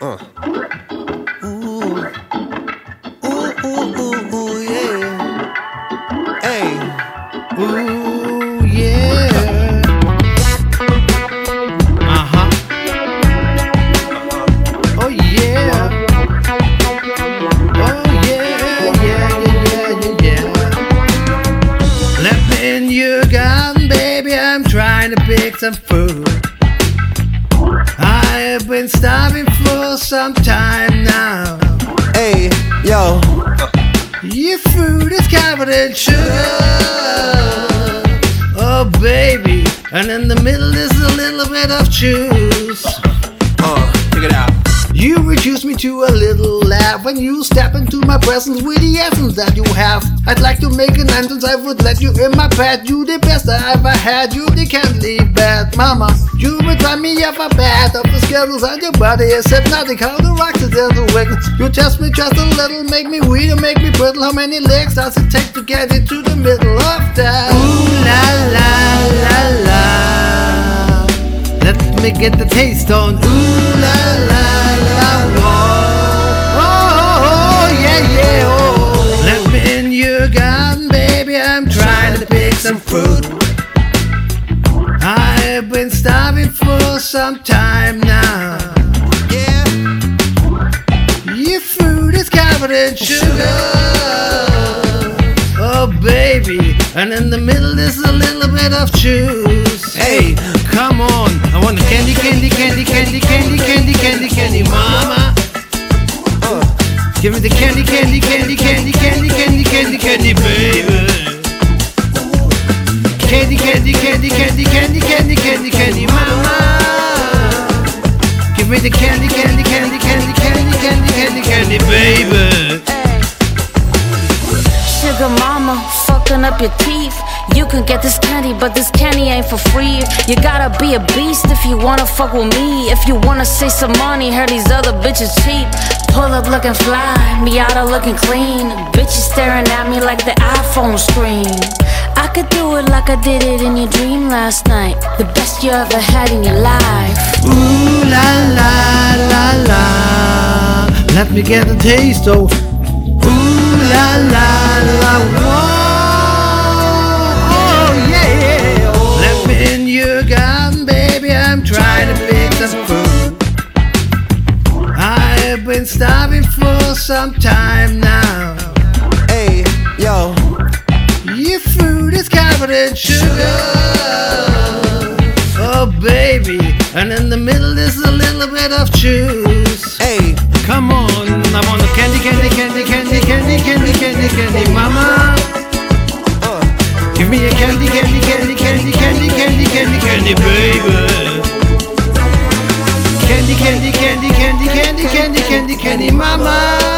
Uh. Ooh. Ooh, ooh, ooh, yeah. Hey. Ooh, yeah. Uh huh. Oh, yeah. Oh, yeah, yeah, yeah, yeah, yeah. Let me in your gun, baby. I'm trying to pick some food. I've been starving for some time now. Hey, yo, Your food is covered in sugar. Oh, baby. And in the middle is a little bit of juice. uh, check it out. You reduce me to a little laugh when you step into my presence with the essence that you have. I'd like to make an entrance, I would let you in my bed. You the best I ever had, you the can't bad. Mama, you would drive me up a bed of the skills on your body is hypnotic. How the rocks in the wicked. You test me just a little, make me weak and make me brittle. How many legs does it take to get into the middle of that? Ooh la la la la. Let me get the taste on. Ooh la la. Some fruit. I've been starving for some time now. Yeah, Your food is covered in sugar. Oh, baby. And in the middle is a little bit of juice. Hey, come on. I want candy, candy, candy, candy, candy, candy, candy, candy, mama. uh, Give me the candy, candy, candy, candy, candy, candy, candy, candy, baby. Candy, candy, candy, candy, candy, candy, candy, candy, mama. Give me the candy, candy, candy, candy, candy, candy, candy, candy, baby. Sugar mama, fucking up your teeth. You can get this candy, but this candy ain't for free. You gotta be a beast if you wanna fuck with me. If you wanna save some money, heard these other bitches cheap. Pull up looking fly, Miata looking clean. Bitches staring at me like the iPhone screen. I could do it like I did it in your dream last night. The best you ever had in your life. Ooh la la la la. Let me get a taste, oh. Ooh la la la. Whoa. Oh yeah. Oh. Let me in your garden, baby. I'm trying to pick some food. I've been starving for some time now. İn sugar. Oh, baby. And in the middle is a little bit of juice. hey, Come on, I want a candy, candy, candy, candy, candy, candy, candy, candy, mama. uh, Give me a candy, candy, candy, candy, candy, candy, candy, candy, baby. Candy, candy, candy, candy, candy, candy, candy, candy, mama.